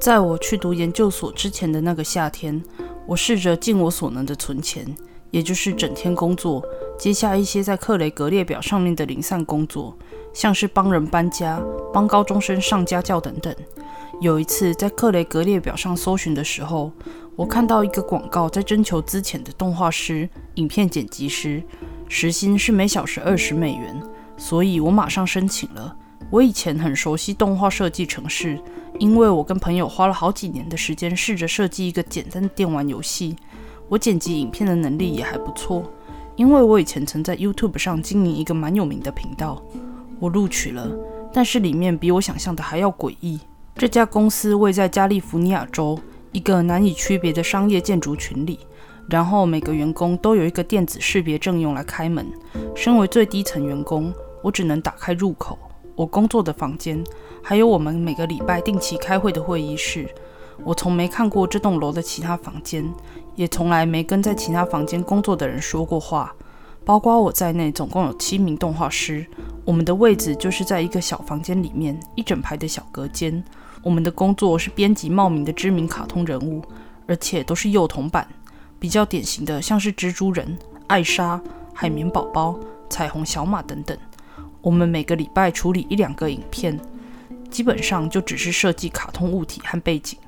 在我去读研究所之前的那个夏天，我试着尽我所能的存钱，也就是整天工作，接下一些在克雷格列表上面的零散工作，像是帮人搬家、帮高中生上家教等等。有一次在克雷格列表上搜寻的时候，我看到一个广告，在征求资浅的动画师、影片剪辑师，时薪是每小时二十美元，所以我马上申请了。我以前很熟悉动画设计程式。因为我跟朋友花了好几年的时间，试着设计一个简单的电玩游戏，我剪辑影片的能力也还不错。因为我以前曾在 YouTube 上经营一个蛮有名的频道，我录取了，但是里面比我想象的还要诡异。这家公司位在加利福尼亚州一个难以区别的商业建筑群里，然后每个员工都有一个电子识别证用来开门。身为最低层员工，我只能打开入口。我工作的房间，还有我们每个礼拜定期开会的会议室。我从没看过这栋楼的其他房间，也从来没跟在其他房间工作的人说过话。包括我在内，总共有七名动画师。我们的位置就是在一个小房间里面，一整排的小隔间。我们的工作是编辑冒名的知名卡通人物，而且都是幼童版，比较典型的像是蜘蛛人、艾莎、海绵宝宝、彩虹小马等等。我们每个礼拜处理一两个影片，基本上就只是设计卡通物体和背景。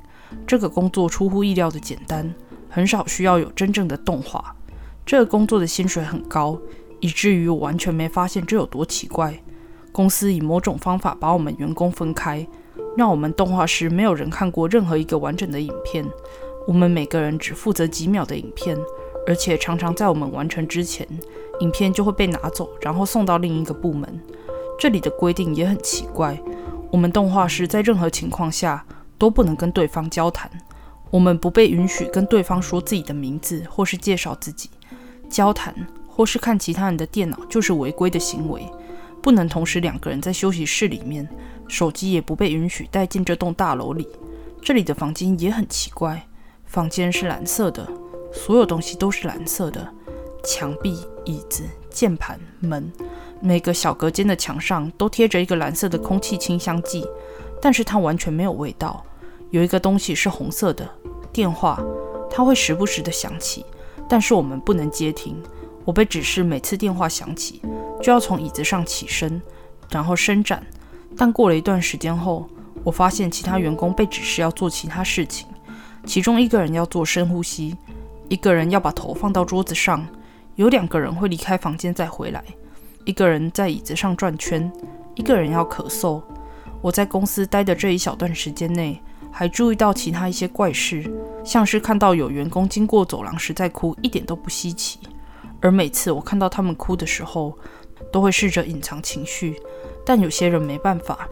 这个工作出乎意料的简单，很少需要有真正的动画。这个工作的薪水很高，以至于我完全没发现这有多奇怪。公司以某种方法把我们员工分开，让我们动画师没有人看过任何一个完整的影片。我们每个人只负责几秒的影片。而且常常在我们完成之前，影片就会被拿走，然后送到另一个部门。这里的规定也很奇怪，我们动画师在任何情况下都不能跟对方交谈，我们不被允许跟对方说自己的名字或是介绍自己。交谈或是看其他人的电脑就是违规的行为，不能同时两个人在休息室里面，手机也不被允许带进这栋大楼里。这里的房间也很奇怪，房间是蓝色的。所有东西都是蓝色的，墙壁、椅子、键盘、门，每个小隔间的墙上都贴着一个蓝色的空气清香剂，但是它完全没有味道。有一个东西是红色的，电话，它会时不时的响起，但是我们不能接听。我被指示每次电话响起就要从椅子上起身，然后伸展。但过了一段时间后，我发现其他员工被指示要做其他事情，其中一个人要做深呼吸。一个人要把头放到桌子上，有两个人会离开房间再回来。一个人在椅子上转圈，一个人要咳嗽。我在公司待的这一小段时间内，还注意到其他一些怪事，像是看到有员工经过走廊时在哭，一点都不稀奇。而每次我看到他们哭的时候，都会试着隐藏情绪，但有些人没办法。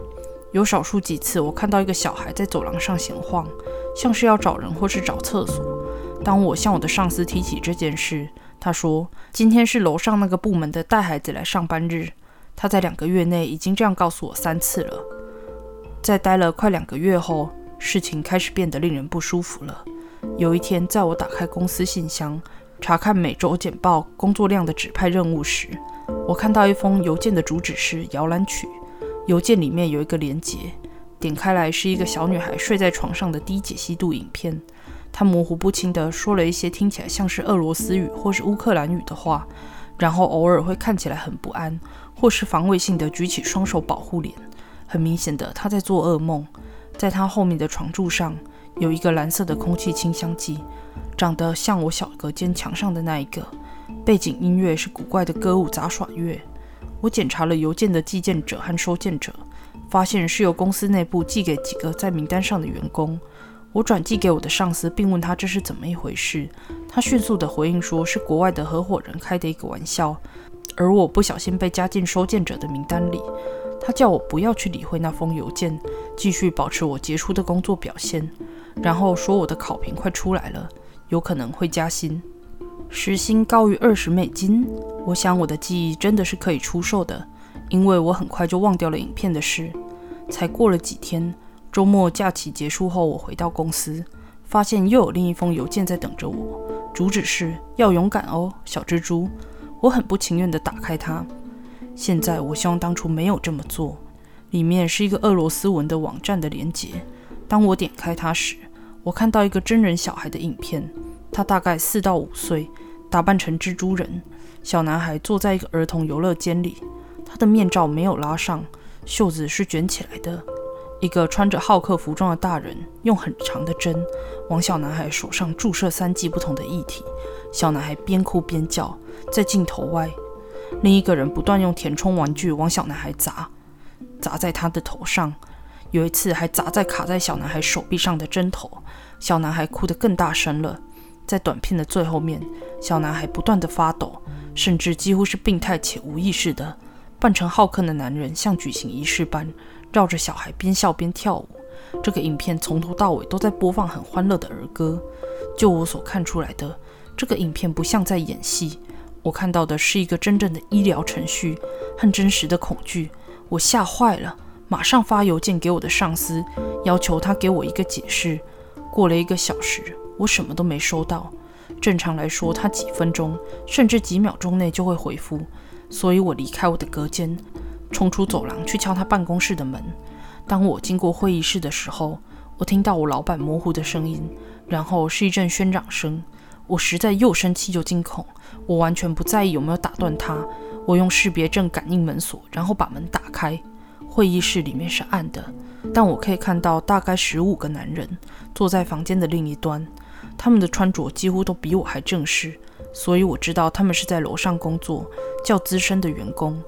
有少数几次，我看到一个小孩在走廊上闲晃，像是要找人或是找厕所。当我向我的上司提起这件事，他说：“今天是楼上那个部门的带孩子来上班日。他在两个月内已经这样告诉我三次了。”在待了快两个月后，事情开始变得令人不舒服了。有一天，在我打开公司信箱查看每周简报工作量的指派任务时，我看到一封邮件的主旨是摇篮曲。邮件里面有一个连结，点开来是一个小女孩睡在床上的低解析度影片。他模糊不清地说了一些听起来像是俄罗斯语或是乌克兰语的话，然后偶尔会看起来很不安，或是防卫性的举起双手保护脸。很明显的，他在做噩梦。在他后面的床柱上有一个蓝色的空气清香剂，长得像我小隔间墙上的那一个。背景音乐是古怪的歌舞杂耍乐。我检查了邮件的寄件者和收件者，发现是由公司内部寄给几个在名单上的员工。我转寄给我的上司，并问他这是怎么一回事。他迅速地回应说，是国外的合伙人开的一个玩笑，而我不小心被加进收件者的名单里。他叫我不要去理会那封邮件，继续保持我杰出的工作表现，然后说我的考评快出来了，有可能会加薪，时薪高于二十美金。我想我的记忆真的是可以出售的，因为我很快就忘掉了影片的事。才过了几天。周末假期结束后，我回到公司，发现又有另一封邮件在等着我，主旨是要勇敢哦，小蜘蛛。我很不情愿地打开它。现在我希望当初没有这么做。里面是一个俄罗斯文的网站的连接，当我点开它时，我看到一个真人小孩的影片，他大概四到五岁，打扮成蜘蛛人。小男孩坐在一个儿童游乐间里，他的面罩没有拉上，袖子是卷起来的。一个穿着浩克服装的大人用很长的针往小男孩手上注射三剂不同的液体，小男孩边哭边叫。在镜头外，另一个人不断用填充玩具往小男孩砸，砸在他的头上。有一次还砸在卡在小男孩手臂上的针头，小男孩哭得更大声了。在短片的最后面，小男孩不断地发抖，甚至几乎是病态且无意识的扮成浩克的男人，像举行仪式般绕着小孩边笑边跳舞。这个影片从头到尾都在播放很欢乐的儿歌。就我所看出来的，这个影片不像在演戏，我看到的是一个真正的医疗程序和真实的恐惧。我吓坏了。马上发邮件给我的上司，要求他给我一个解释。过了一个小时，我什么都没收到。正常来说，他几分钟甚至几秒钟内就会回复。所以我离开我的隔间，冲出走廊去敲他办公室的门。当我经过会议室的时候，我听到我老板模糊的声音，然后是一阵喧嚷声。我实在又生气又惊恐。我完全不在意有没有打断他。我用识别证感应门锁，然后把门打开。会议室里面是暗的，但我可以看到大概十五个男人坐在房间的另一端，他们的穿着几乎都比我还正式，所以我知道他们是在楼上工作，较资深的员工。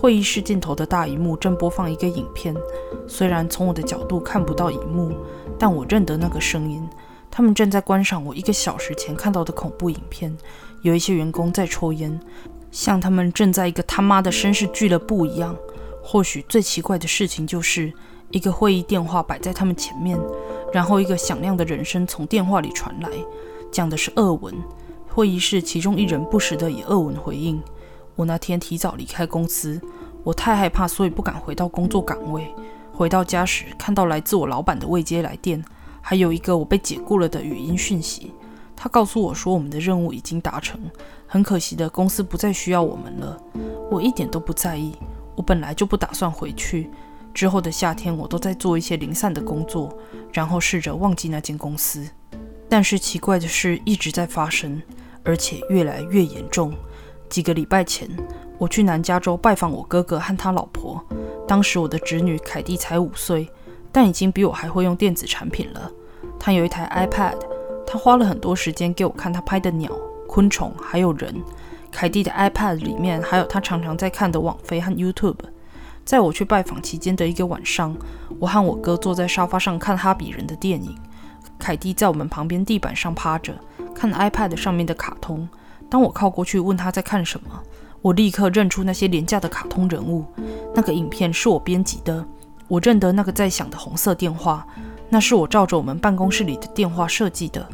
会议室尽头的大荧幕正播放一个影片，虽然从我的角度看不到荧幕，但我认得那个声音。他们正在观赏我一个小时前看到的恐怖影片，有一些员工在抽烟，像他们正在一个他妈的绅士俱乐部一样。或许最奇怪的事情就是一个会议电话摆在他们前面，然后一个响亮的人声从电话里传来，讲的是俄文。会议室其中一人不时地以俄文回应。我那天提早离开公司，我太害怕，所以不敢回到工作岗位。回到家时，看到来自我老板的未接来电，还有一个我被解雇了的语音讯息。他告诉我说我们的任务已经达成，很可惜的，公司不再需要我们了。我一点都不在意。我本来就不打算回去。之后的夏天，我都在做一些零散的工作，然后试着忘记那间公司。但是奇怪的事一直在发生，而且越来越严重。几个礼拜前，我去南加州拜访我哥哥和他老婆。当时我的侄女凯蒂才五岁，但已经比我还会用电子产品了。她有一台 iPad，她花了很多时间给我看她拍的鸟、昆虫还有人。凯蒂的 iPad 里面还有她常常在看的网飞和 YouTube。在我去拜访期间的一个晚上，我和我哥坐在沙发上看哈比人的电影。凯蒂在我们旁边地板上趴着，看 iPad 上面的卡通。当我靠过去问他在看什么，我立刻认出那些廉价的卡通人物。那个影片是我编辑的，我认得那个在响的红色电话，那是我照着我们办公室里的电话设计的。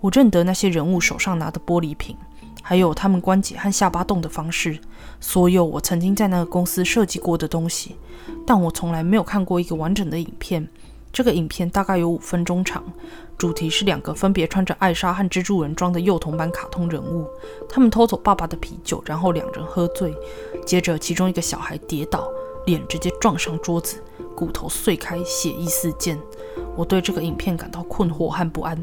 我认得那些人物手上拿的玻璃瓶。还有他们关节和下巴动的方式，所有我曾经在那个公司设计过的东西，但我从来没有看过一个完整的影片。这个影片大概有五分钟长，主题是两个分别穿着艾莎和蜘蛛人装的幼童版卡通人物，他们偷走爸爸的啤酒，然后两人喝醉，接着其中一个小孩跌倒，脸直接撞上桌子，骨头碎开，血意四溅。我对这个影片感到困惑和不安。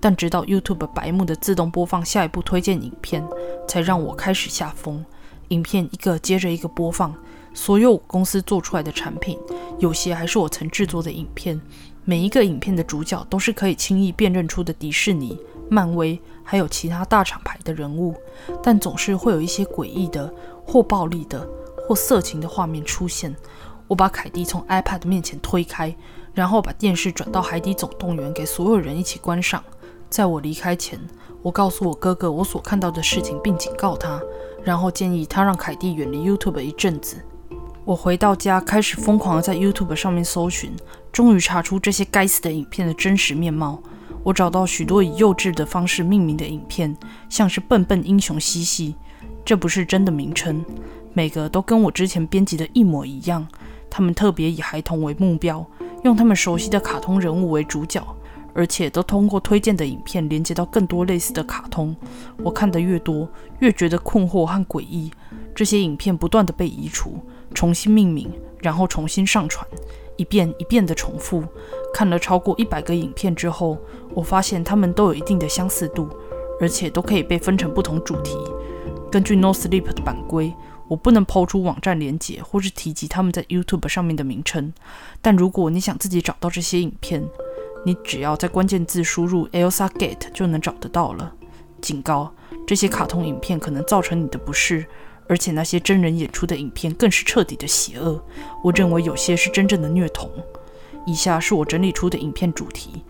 但直到 YouTube 白幕的自动播放下一部推荐影片，才让我开始下风。影片一个接着一个播放，所有公司做出来的产品，有些还是我曾制作的影片。每一个影片的主角都是可以轻易辨认出的迪士尼、漫威，还有其他大厂牌的人物，但总是会有一些诡异的、或暴力的、或色情的画面出现。我把凯蒂从 iPad 面前推开，然后把电视转到《海底总动员》，给所有人一起观赏。在我离开前，我告诉我哥哥我所看到的事情，并警告他，然后建议他让凯蒂远离 YouTube 一阵子。我回到家，开始疯狂地在 YouTube 上面搜寻，终于查出这些该死的影片的真实面貌。我找到许多以幼稚的方式命名的影片，像是“笨笨英雄嬉戏”，这不是真的名称，每个都跟我之前编辑的一模一样。他们特别以孩童为目标，用他们熟悉的卡通人物为主角。而且都通过推荐的影片连接到更多类似的卡通。我看得越多，越觉得困惑和诡异。这些影片不断的被移除，重新命名，然后重新上传，一遍一遍的重复。看了超过一百个影片之后，我发现它们都有一定的相似度，而且都可以被分成不同主题。根据 No Sleep 的版规，我不能抛出网站连接或是提及他们在 YouTube 上面的名称。但如果你想自己找到这些影片，你只要在关键字输入 Elsa Gate 就能找得到了。警告：这些卡通影片可能造成你的不适，而且那些真人演出的影片更是彻底的邪恶。我认为有些是真正的虐童。以下是我整理出的影片主题：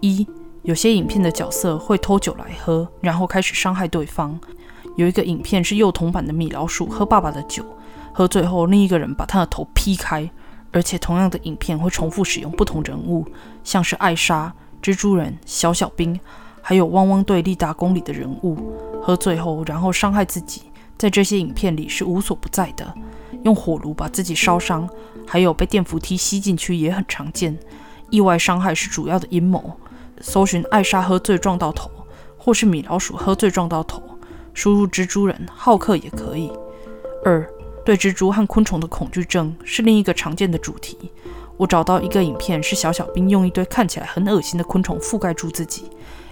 一，有些影片的角色会偷酒来喝，然后开始伤害对方。有一个影片是幼童版的米老鼠喝爸爸的酒，喝醉后另一个人把他的头劈开。而且同样的影片会重复使用不同人物，像是艾莎、蜘蛛人、小小兵，还有汪汪队立大功里的人物。喝醉后然后伤害自己，在这些影片里是无所不在的。用火炉把自己烧伤，还有被电扶梯吸进去也很常见。意外伤害是主要的阴谋。搜寻艾莎喝醉撞到头，或是米老鼠喝醉撞到头。输入蜘蛛人、浩克也可以。二、对蜘蛛和昆虫的恐惧症是另一个常见的主题。我找到一个影片，是小小兵用一堆看起来很恶心的昆虫覆盖住自己。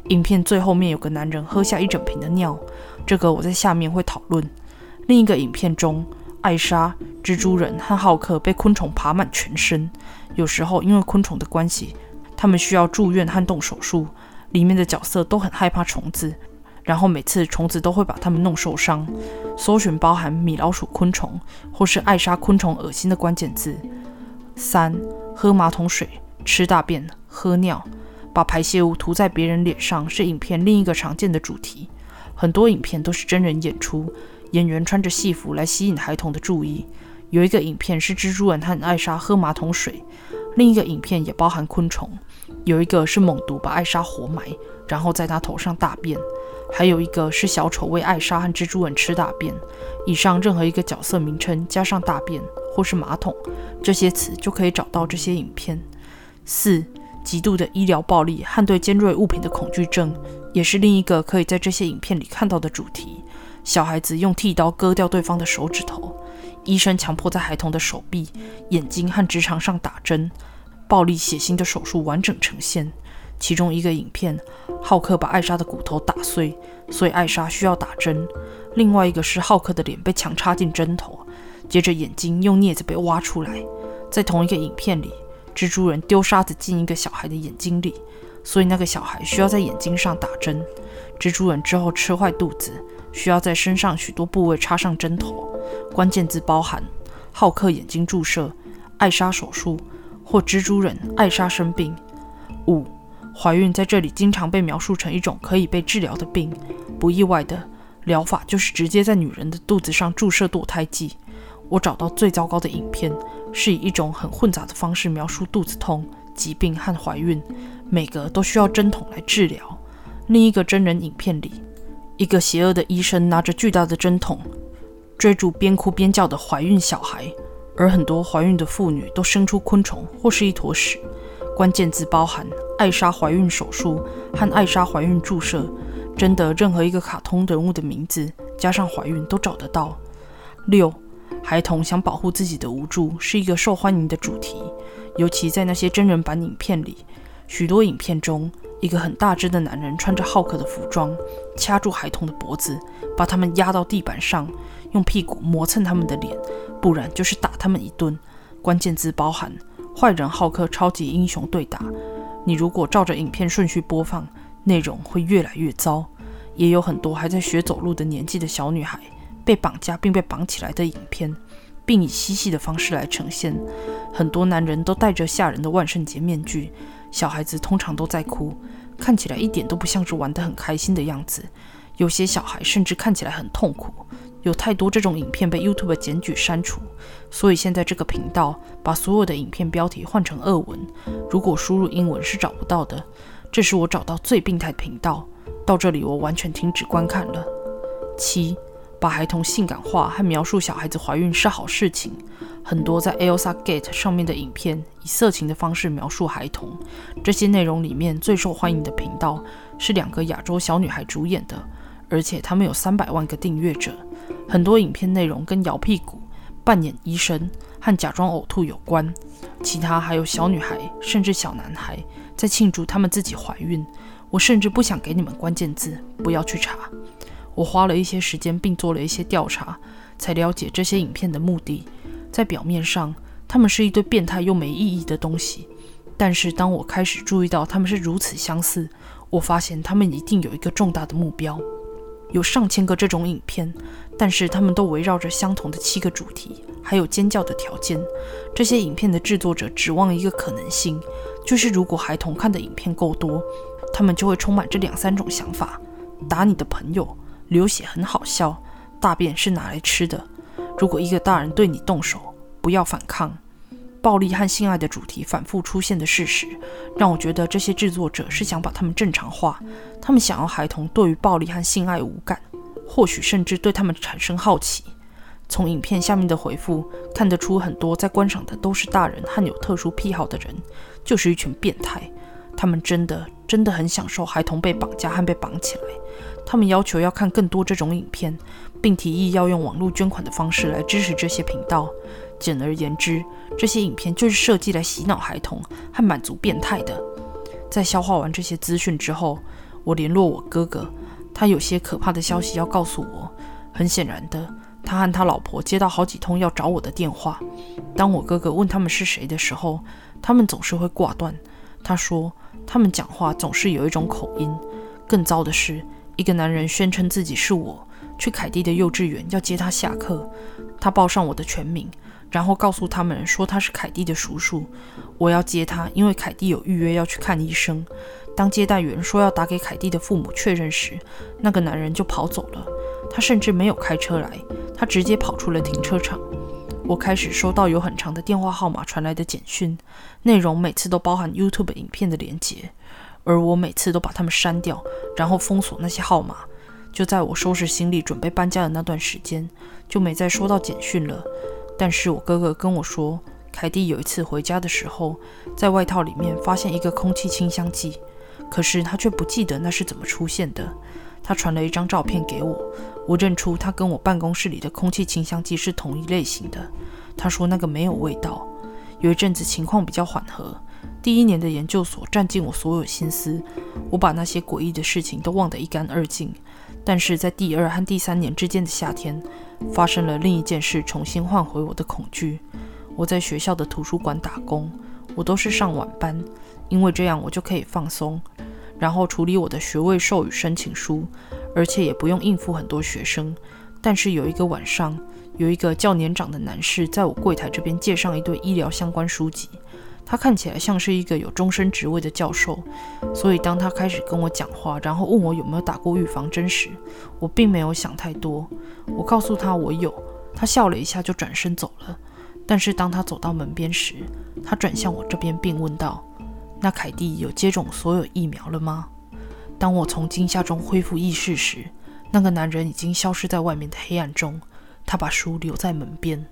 影片最后面有个男人喝下一整瓶的尿，这个我在下面会讨论。另一个影片中，艾莎、蜘蛛人和浩克被昆虫爬满全身，有时候因为昆虫的关系，他们需要住院和动手术。里面的角色都很害怕虫子。然后每次虫子都会把他们弄受伤。搜寻包含米老鼠昆虫或是艾莎昆虫恶心的关键字。三、喝马桶水、吃大便、喝尿、把排泄物涂在别人脸上是影片另一个常见的主题。很多影片都是真人演出，演员穿着戏服来吸引孩童的注意。有一个影片是蜘蛛人和艾莎喝马桶水，另一个影片也包含昆虫。有一个是猛毒把艾莎活埋，然后在她头上大便。还有一个是小丑为艾莎和蜘蛛人吃大便。以上任何一个角色名称加上大便或是马桶这些词，就可以找到这些影片。四、极度的医疗暴力和对尖锐物品的恐惧症，也是另一个可以在这些影片里看到的主题。小孩子用剃刀割掉对方的手指头，医生强迫在孩童的手臂、眼睛和直肠上打针，暴力血腥的手术完整呈现。其中一个影片，浩克把艾莎的骨头打碎，所以艾莎需要打针。另外一个是浩克的脸被强插进针头，接着眼睛用镊子被挖出来。在同一个影片里，蜘蛛人丢沙子进一个小孩的眼睛里，所以那个小孩需要在眼睛上打针。蜘蛛人之后吃坏肚子，需要在身上许多部位插上针头。关键字包含浩克眼睛注射、艾莎手术或蜘蛛人艾莎生病。五。怀孕在这里经常被描述成一种可以被治疗的病，不意外的疗法就是直接在女人的肚子上注射堕胎剂。我找到最糟糕的影片，是以一种很混杂的方式描述肚子痛、疾病和怀孕，每个都需要针筒来治疗。另一个真人影片里，一个邪恶的医生拿着巨大的针筒，追逐边哭边叫的怀孕小孩，而很多怀孕的妇女都生出昆虫或是一坨屎。关键字包含艾莎怀孕手术和艾莎怀孕注射，真的任何一个卡通人物的名字加上怀孕都找得到。六，孩童想保护自己的无助是一个受欢迎的主题，尤其在那些真人版影片里。许多影片中，一个很大只的男人穿着浩克的服装，掐住孩童的脖子，把他们压到地板上，用屁股磨蹭他们的脸，不然就是打他们一顿。关键字包含。坏人浩克超级英雄对打，你如果照着影片顺序播放，内容会越来越糟。也有很多还在学走路的年纪的小女孩被绑架并被绑起来的影片，并以嬉戏的方式来呈现。很多男人都戴着吓人的万圣节面具，小孩子通常都在哭，看起来一点都不像是玩得很开心的样子。有些小孩甚至看起来很痛苦。有太多这种影片被 YouTube 检举删除，所以现在这个频道把所有的影片标题换成俄文。如果输入英文是找不到的。这是我找到最病态的频道。到这里我完全停止观看了。七，把孩童性感化和描述小孩子怀孕是好事情。很多在 Elsa Gate 上面的影片以色情的方式描述孩童。这些内容里面最受欢迎的频道是两个亚洲小女孩主演的，而且他们有三百万个订阅者。很多影片内容跟摇屁股、扮演医生和假装呕吐有关。其他还有小女孩，甚至小男孩在庆祝他们自己怀孕。我甚至不想给你们关键字，不要去查。我花了一些时间，并做了一些调查，才了解这些影片的目的。在表面上，他们是一堆变态又没意义的东西。但是当我开始注意到他们是如此相似，我发现他们一定有一个重大的目标。有上千个这种影片，但是他们都围绕着相同的七个主题，还有尖叫的条件。这些影片的制作者指望一个可能性，就是如果孩童看的影片够多，他们就会充满这两三种想法：打你的朋友，流血很好笑，大便是拿来吃的。如果一个大人对你动手，不要反抗。暴力和性爱的主题反复出现的事实，让我觉得这些制作者是想把他们正常化。他们想要孩童对于暴力和性爱无感，或许甚至对他们产生好奇。从影片下面的回复看得出，很多在观赏的都是大人和有特殊癖好的人，就是一群变态。他们真的真的很享受孩童被绑架和被绑起来。他们要求要看更多这种影片，并提议要用网络捐款的方式来支持这些频道。简而言之，这些影片就是设计来洗脑孩童和满足变态的。在消化完这些资讯之后，我联络我哥哥，他有些可怕的消息要告诉我。很显然的，他和他老婆接到好几通要找我的电话。当我哥哥问他们是谁的时候，他们总是会挂断。他说，他们讲话总是有一种口音。更糟的是，一个男人宣称自己是我，去凯蒂的幼稚园要接他下课。他报上我的全名。然后告诉他们说他是凯蒂的叔叔，我要接他，因为凯蒂有预约要去看医生。当接待员说要打给凯蒂的父母确认时，那个男人就跑走了。他甚至没有开车来，他直接跑出了停车场。我开始收到有很长的电话号码传来的简讯，内容每次都包含 YouTube 影片的连接，而我每次都把它们删掉，然后封锁那些号码。就在我收拾行李准备搬家的那段时间，就没再收到简讯了。但是我哥哥跟我说，凯蒂有一次回家的时候，在外套里面发现一个空气清香剂，可是他却不记得那是怎么出现的。他传了一张照片给我，我认出他跟我办公室里的空气清香剂是同一类型的。他说那个没有味道。有一阵子情况比较缓和，第一年的研究所占尽我所有心思，我把那些诡异的事情都忘得一干二净。但是在第二和第三年之间的夏天，发生了另一件事，重新唤回我的恐惧。我在学校的图书馆打工，我都是上晚班，因为这样我就可以放松，然后处理我的学位授予申请书，而且也不用应付很多学生。但是有一个晚上，有一个较年长的男士在我柜台这边借上一堆医疗相关书籍。他看起来像是一个有终身职位的教授，所以当他开始跟我讲话，然后问我有没有打过预防针时，我并没有想太多。我告诉他我有，他笑了一下就转身走了。但是当他走到门边时，他转向我这边并问道：“那凯蒂有接种所有疫苗了吗？”当我从惊吓中恢复意识时，那个男人已经消失在外面的黑暗中。他把书留在门边。